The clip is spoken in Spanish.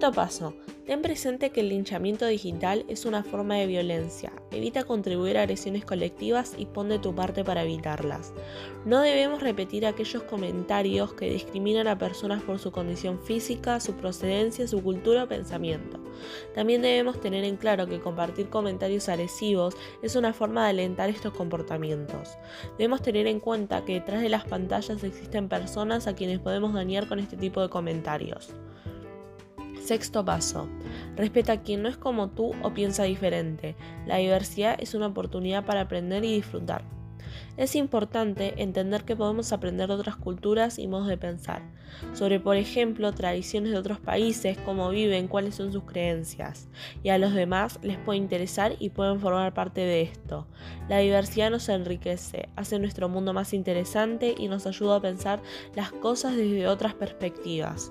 Quinto paso. Ten presente que el linchamiento digital es una forma de violencia. Evita contribuir a agresiones colectivas y pon de tu parte para evitarlas. No debemos repetir aquellos comentarios que discriminan a personas por su condición física, su procedencia, su cultura o pensamiento. También debemos tener en claro que compartir comentarios agresivos es una forma de alentar estos comportamientos. Debemos tener en cuenta que detrás de las pantallas existen personas a quienes podemos dañar con este tipo de comentarios. Sexto paso. Respeta a quien no es como tú o piensa diferente. La diversidad es una oportunidad para aprender y disfrutar. Es importante entender que podemos aprender de otras culturas y modos de pensar, sobre por ejemplo tradiciones de otros países, cómo viven, cuáles son sus creencias, y a los demás les puede interesar y pueden formar parte de esto. La diversidad nos enriquece, hace nuestro mundo más interesante y nos ayuda a pensar las cosas desde otras perspectivas.